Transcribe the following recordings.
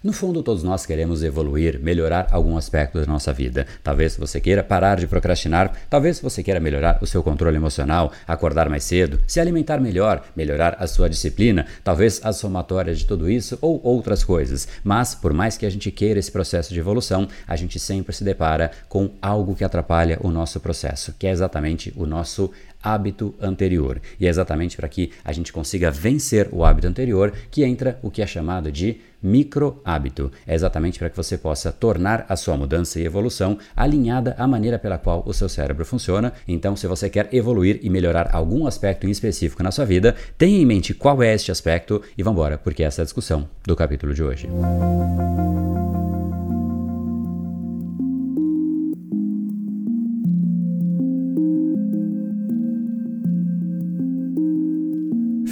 No fundo, todos nós queremos evoluir, melhorar algum aspecto da nossa vida. Talvez você queira parar de procrastinar, talvez você queira melhorar o seu controle emocional, acordar mais cedo, se alimentar melhor, melhorar a sua disciplina, talvez a somatória de tudo isso ou outras coisas. Mas, por mais que a gente queira esse processo de evolução, a gente sempre se depara com algo que atrapalha o nosso processo, que é exatamente o nosso hábito anterior. E é exatamente para que a gente consiga vencer o hábito anterior que entra o que é chamado de micro hábito. É exatamente para que você possa tornar a sua mudança e evolução alinhada à maneira pela qual o seu cérebro funciona. Então, se você quer evoluir e melhorar algum aspecto em específico na sua vida, tenha em mente qual é este aspecto e vamos embora, porque essa é a discussão do capítulo de hoje.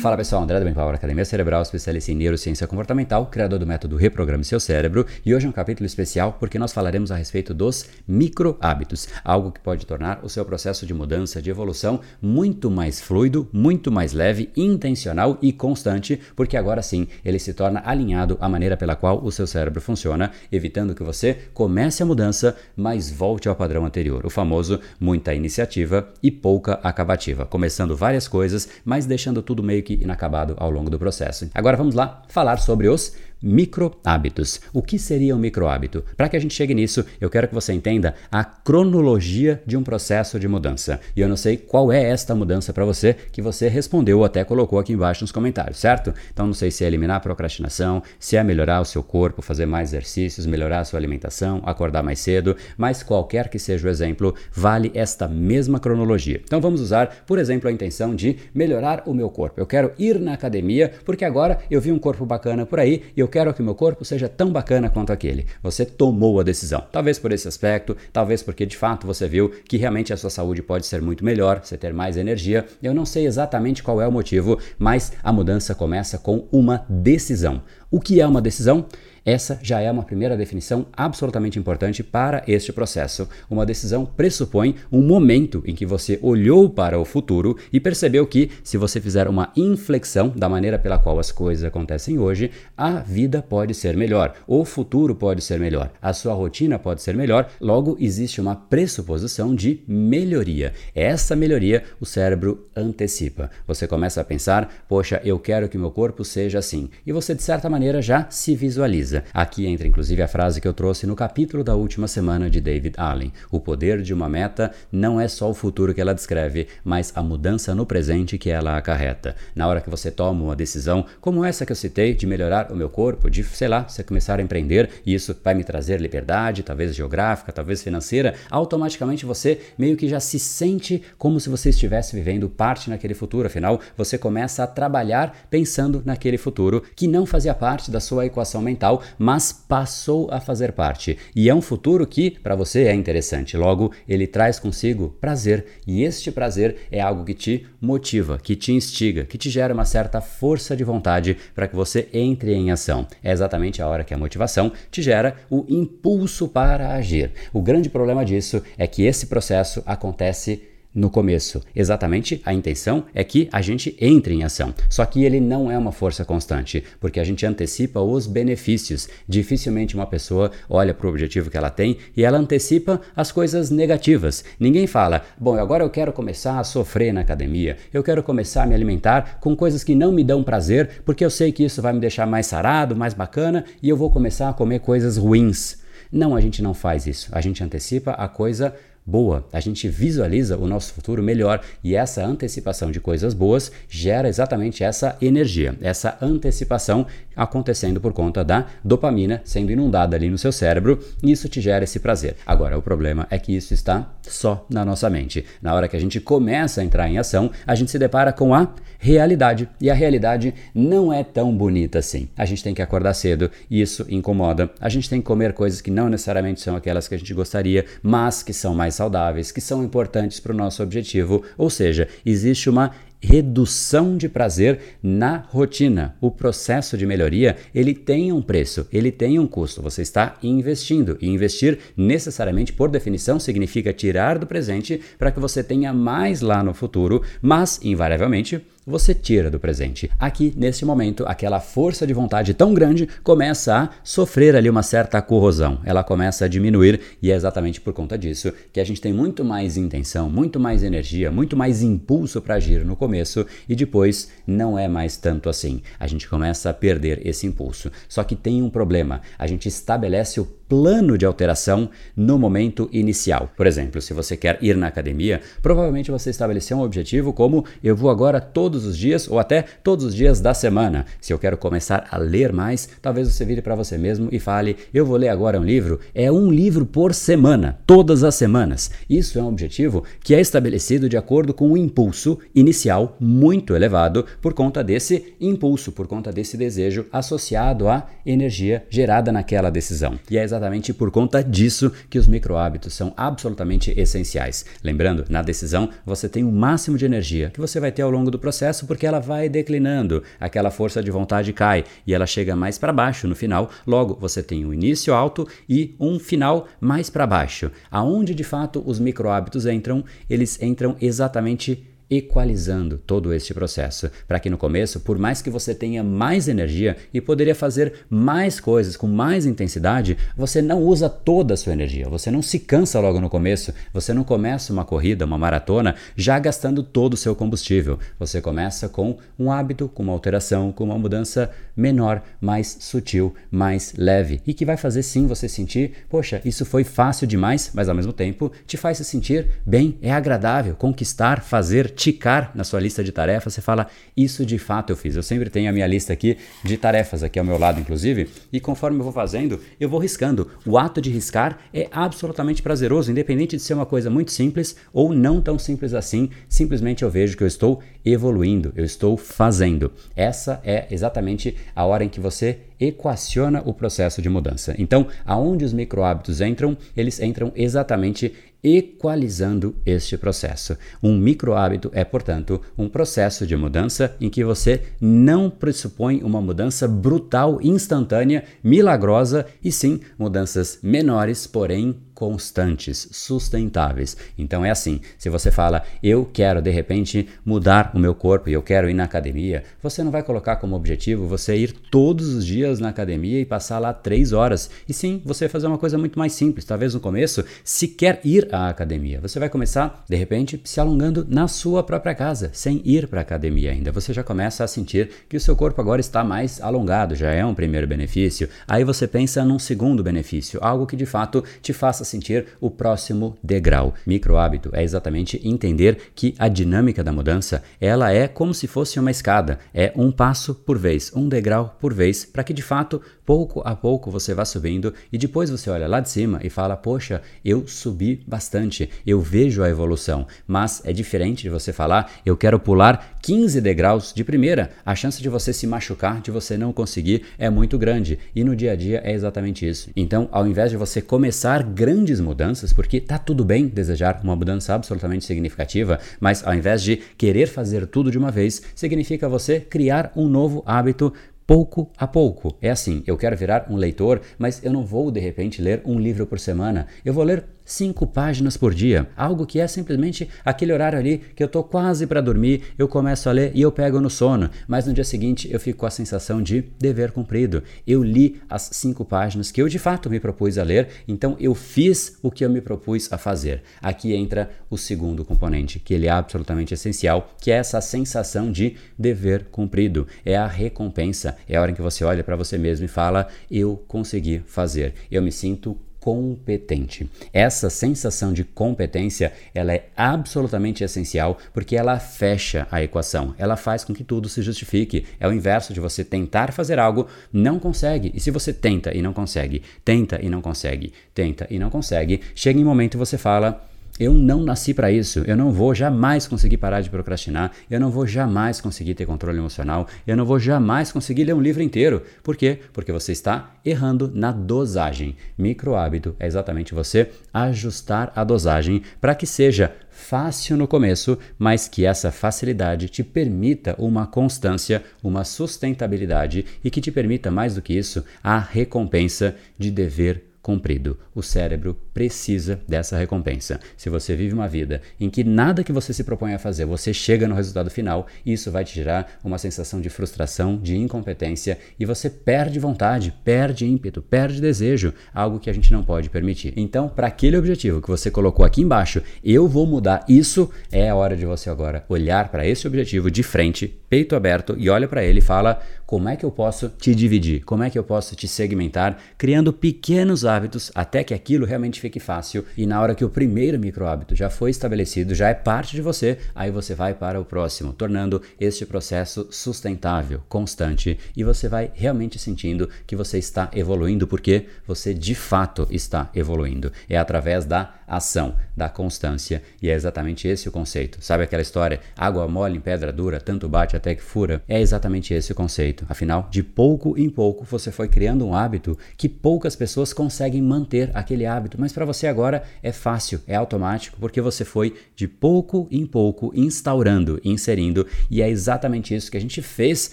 Fala pessoal, André do Bem Power, Academia Cerebral, especialista em neurociência comportamental, criador do método Reprograme Seu Cérebro, e hoje é um capítulo especial porque nós falaremos a respeito dos micro hábitos, algo que pode tornar o seu processo de mudança, de evolução muito mais fluido, muito mais leve, intencional e constante, porque agora sim ele se torna alinhado à maneira pela qual o seu cérebro funciona, evitando que você comece a mudança, mas volte ao padrão anterior, o famoso muita iniciativa e pouca acabativa, começando várias coisas, mas deixando tudo meio que inacabado ao longo do processo. Agora vamos lá falar sobre os Micro hábitos. O que seria um micro hábito? Para que a gente chegue nisso, eu quero que você entenda a cronologia de um processo de mudança. E eu não sei qual é esta mudança para você que você respondeu ou até colocou aqui embaixo nos comentários, certo? Então não sei se é eliminar a procrastinação, se é melhorar o seu corpo, fazer mais exercícios, melhorar a sua alimentação, acordar mais cedo, mas qualquer que seja o exemplo, vale esta mesma cronologia. Então vamos usar, por exemplo, a intenção de melhorar o meu corpo. Eu quero ir na academia porque agora eu vi um corpo bacana por aí e eu eu quero que meu corpo seja tão bacana quanto aquele. Você tomou a decisão. Talvez por esse aspecto, talvez porque de fato você viu que realmente a sua saúde pode ser muito melhor, você ter mais energia. Eu não sei exatamente qual é o motivo, mas a mudança começa com uma decisão. O que é uma decisão? Essa já é uma primeira definição absolutamente importante para este processo. Uma decisão pressupõe um momento em que você olhou para o futuro e percebeu que, se você fizer uma inflexão da maneira pela qual as coisas acontecem hoje, a vida pode ser melhor, o futuro pode ser melhor, a sua rotina pode ser melhor, logo existe uma pressuposição de melhoria. Essa melhoria o cérebro antecipa. Você começa a pensar, poxa, eu quero que meu corpo seja assim. E você, de certa maneira, já se visualiza. Aqui entra inclusive a frase que eu trouxe no capítulo da última semana de David Allen. O poder de uma meta não é só o futuro que ela descreve, mas a mudança no presente que ela acarreta. Na hora que você toma uma decisão, como essa que eu citei, de melhorar o meu corpo, de, sei lá, você começar a empreender, e isso vai me trazer liberdade, talvez geográfica, talvez financeira, automaticamente você meio que já se sente como se você estivesse vivendo parte naquele futuro. Afinal, você começa a trabalhar pensando naquele futuro que não fazia parte da sua equação mental, mas passou a fazer parte. E é um futuro que, para você, é interessante. Logo, ele traz consigo prazer. E este prazer é algo que te motiva, que te instiga, que te gera uma certa força de vontade para que você entre em ação. É exatamente a hora que a motivação te gera o impulso para agir. O grande problema disso é que esse processo acontece no começo. Exatamente a intenção é que a gente entre em ação. Só que ele não é uma força constante, porque a gente antecipa os benefícios. Dificilmente uma pessoa olha para o objetivo que ela tem e ela antecipa as coisas negativas. Ninguém fala, bom, agora eu quero começar a sofrer na academia, eu quero começar a me alimentar com coisas que não me dão prazer, porque eu sei que isso vai me deixar mais sarado, mais bacana e eu vou começar a comer coisas ruins. Não, a gente não faz isso. A gente antecipa a coisa boa, a gente visualiza o nosso futuro melhor e essa antecipação de coisas boas gera exatamente essa energia, essa antecipação acontecendo por conta da dopamina sendo inundada ali no seu cérebro e isso te gera esse prazer. Agora, o problema é que isso está só na nossa mente. Na hora que a gente começa a entrar em ação, a gente se depara com a realidade e a realidade não é tão bonita assim. A gente tem que acordar cedo e isso incomoda. A gente tem que comer coisas que não necessariamente são aquelas que a gente gostaria, mas que são mais saudáveis, que são importantes para o nosso objetivo, ou seja, existe uma redução de prazer na rotina. O processo de melhoria, ele tem um preço, ele tem um custo. Você está investindo e investir necessariamente por definição significa tirar do presente para que você tenha mais lá no futuro, mas invariavelmente você tira do presente. Aqui, neste momento, aquela força de vontade tão grande começa a sofrer ali uma certa corrosão. Ela começa a diminuir e é exatamente por conta disso que a gente tem muito mais intenção, muito mais energia, muito mais impulso para agir no começo e depois não é mais tanto assim. A gente começa a perder esse impulso. Só que tem um problema. A gente estabelece o plano de alteração no momento inicial. Por exemplo, se você quer ir na academia, provavelmente você estabeleceu um objetivo como eu vou agora todos os dias ou até todos os dias da semana. Se eu quero começar a ler mais, talvez você vire para você mesmo e fale: eu vou ler agora um livro. É um livro por semana, todas as semanas. Isso é um objetivo que é estabelecido de acordo com um impulso inicial muito elevado por conta desse impulso, por conta desse desejo associado à energia gerada naquela decisão. E é exatamente por conta disso que os micro hábitos são absolutamente essenciais. Lembrando, na decisão você tem o máximo de energia que você vai ter ao longo do processo porque ela vai declinando, aquela força de vontade cai e ela chega mais para baixo no final. Logo, você tem um início alto e um final mais para baixo. Aonde de fato os micro hábitos entram? Eles entram exatamente equalizando todo este processo, para que no começo, por mais que você tenha mais energia e poderia fazer mais coisas com mais intensidade, você não usa toda a sua energia, você não se cansa logo no começo, você não começa uma corrida, uma maratona já gastando todo o seu combustível. Você começa com um hábito, com uma alteração, com uma mudança menor, mais sutil, mais leve e que vai fazer sim você sentir, poxa, isso foi fácil demais, mas ao mesmo tempo te faz se sentir bem, é agradável conquistar, fazer ticar na sua lista de tarefas, você fala, isso de fato eu fiz. Eu sempre tenho a minha lista aqui de tarefas aqui ao meu lado, inclusive, e conforme eu vou fazendo, eu vou riscando. O ato de riscar é absolutamente prazeroso, independente de ser uma coisa muito simples ou não tão simples assim, simplesmente eu vejo que eu estou evoluindo, eu estou fazendo. Essa é exatamente a hora em que você equaciona o processo de mudança. Então, aonde os micro hábitos entram, eles entram exatamente equalizando este processo. Um micro hábito é, portanto, um processo de mudança em que você não pressupõe uma mudança brutal, instantânea, milagrosa, e sim mudanças menores, porém constantes, sustentáveis. Então é assim, se você fala, eu quero de repente mudar o meu corpo e eu quero ir na academia, você não vai colocar como objetivo você ir todos os dias na academia e passar lá três horas. E sim, você vai fazer uma coisa muito mais simples. Talvez no começo, se quer ir à academia, você vai começar, de repente, se alongando na sua própria casa, sem ir para a academia ainda. Você já começa a sentir que o seu corpo agora está mais alongado, já é um primeiro benefício. Aí você pensa num segundo benefício, algo que de fato te faça sentir o próximo degrau. Micro hábito é exatamente entender que a dinâmica da mudança, ela é como se fosse uma escada, é um passo por vez, um degrau por vez, para que de fato, pouco a pouco você vá subindo e depois você olha lá de cima e fala: "Poxa, eu subi bastante, eu vejo a evolução". Mas é diferente de você falar: "Eu quero pular 15 degraus de primeira". A chance de você se machucar, de você não conseguir é muito grande. E no dia a dia é exatamente isso. Então, ao invés de você começar grandes grandes mudanças, porque tá tudo bem desejar uma mudança absolutamente significativa, mas ao invés de querer fazer tudo de uma vez, significa você criar um novo hábito pouco a pouco. É assim, eu quero virar um leitor, mas eu não vou de repente ler um livro por semana. Eu vou ler cinco páginas por dia, algo que é simplesmente aquele horário ali que eu tô quase para dormir, eu começo a ler e eu pego no sono, mas no dia seguinte eu fico com a sensação de dever cumprido. Eu li as cinco páginas que eu de fato me propus a ler, então eu fiz o que eu me propus a fazer. Aqui entra o segundo componente, que ele é absolutamente essencial, que é essa sensação de dever cumprido. É a recompensa, é a hora em que você olha para você mesmo e fala: eu consegui fazer, eu me sinto competente. Essa sensação de competência, ela é absolutamente essencial porque ela fecha a equação. Ela faz com que tudo se justifique. É o inverso de você tentar fazer algo, não consegue. E se você tenta e não consegue, tenta e não consegue, tenta e não consegue, chega em um momento e você fala eu não nasci para isso. Eu não vou jamais conseguir parar de procrastinar. Eu não vou jamais conseguir ter controle emocional. Eu não vou jamais conseguir ler um livro inteiro. Por quê? Porque você está errando na dosagem. Micro hábito é exatamente você ajustar a dosagem para que seja fácil no começo, mas que essa facilidade te permita uma constância, uma sustentabilidade e que te permita mais do que isso, a recompensa de dever cumprido. O cérebro precisa dessa recompensa. Se você vive uma vida em que nada que você se propõe a fazer, você chega no resultado final, isso vai te gerar uma sensação de frustração, de incompetência e você perde vontade, perde ímpeto, perde desejo, algo que a gente não pode permitir. Então, para aquele objetivo que você colocou aqui embaixo, eu vou mudar isso, é a hora de você agora olhar para esse objetivo de frente, peito aberto e olha para ele e fala: como é que eu posso te dividir? Como é que eu posso te segmentar, criando pequenos hábitos até que aquilo realmente fique fácil. E na hora que o primeiro micro hábito já foi estabelecido, já é parte de você, aí você vai para o próximo, tornando este processo sustentável, constante. E você vai realmente sentindo que você está evoluindo porque você de fato está evoluindo. É através da ação, da constância e é exatamente esse o conceito. Sabe aquela história? Água mole em pedra dura, tanto bate até que fura? É exatamente esse o conceito. Afinal, de pouco em pouco você foi criando um hábito que poucas pessoas conseguem manter aquele hábito, mas para você agora é fácil, é automático, porque você foi de pouco em pouco instaurando, inserindo, e é exatamente isso que a gente fez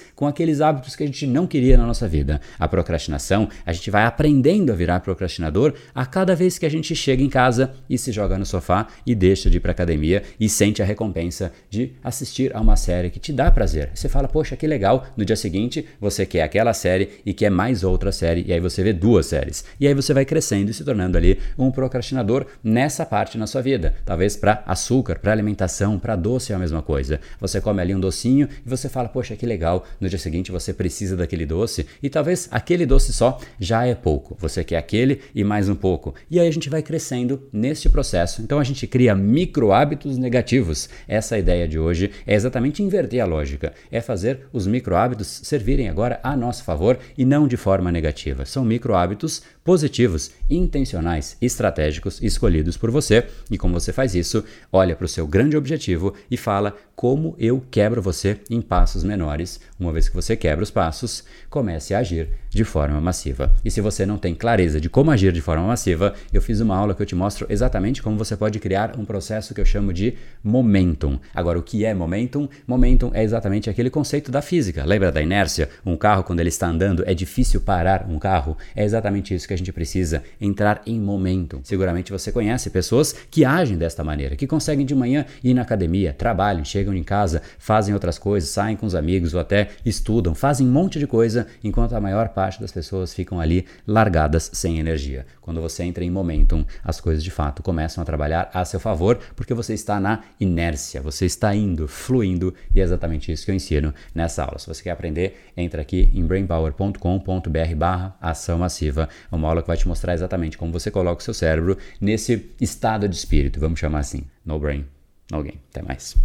com aqueles hábitos que a gente não queria na nossa vida. A procrastinação, a gente vai aprendendo a virar procrastinador a cada vez que a gente chega em casa e se joga no sofá e deixa de ir para academia e sente a recompensa de assistir a uma série que te dá prazer. Você fala, poxa, que legal. No dia seguinte, você quer aquela série e quer mais outra série, e aí você vê duas séries. E aí você vai crescendo e se tornando ali um procrastinador nessa parte na sua vida. Talvez para açúcar, para alimentação, para doce é a mesma coisa. Você come ali um docinho e você fala, poxa, que legal. No dia seguinte você precisa daquele doce e talvez aquele doce só já é pouco. Você quer aquele e mais um pouco. E aí a gente vai crescendo neste processo. Então a gente cria micro hábitos negativos. Essa ideia de hoje é exatamente inverter a lógica. É fazer os micro hábitos servirem agora a nosso favor e não de forma negativa. São micro hábitos positivos, intencionais, estratégicos, escolhidos por você. E como você faz isso, olha para o seu grande objetivo e fala como eu quebro você em passos menores. Uma vez que você quebra os passos, comece a agir de forma massiva. E se você não tem clareza de como agir de forma massiva, eu fiz uma aula que eu te mostro exatamente como você pode criar um processo que eu chamo de momentum. Agora, o que é momentum? Momentum é exatamente aquele conceito da física. Lembra da inércia? Um carro, quando ele está andando, é difícil parar um carro. É exatamente isso que a gente precisa, entrar em momentum. Seguramente você conhece pessoas que agem desta maneira, que conseguem de manhã ir na academia, trabalham, chegam em casa, fazem outras coisas, saem com os amigos ou até estudam, fazem um monte de coisa, enquanto a maior parte das pessoas ficam ali largadas sem energia. Quando você entra em momentum, as coisas de fato começam a trabalhar a seu favor, porque você está na inércia, você está indo, fluindo, e é exatamente isso que eu ensino nessa aula. Se você quer aprender, entra aqui em brainpower.com.br barra ação massiva, uma aula que vai te mostrar exatamente como você coloca o seu cérebro nesse estado de espírito, vamos chamar assim. No brain, no game. Até mais.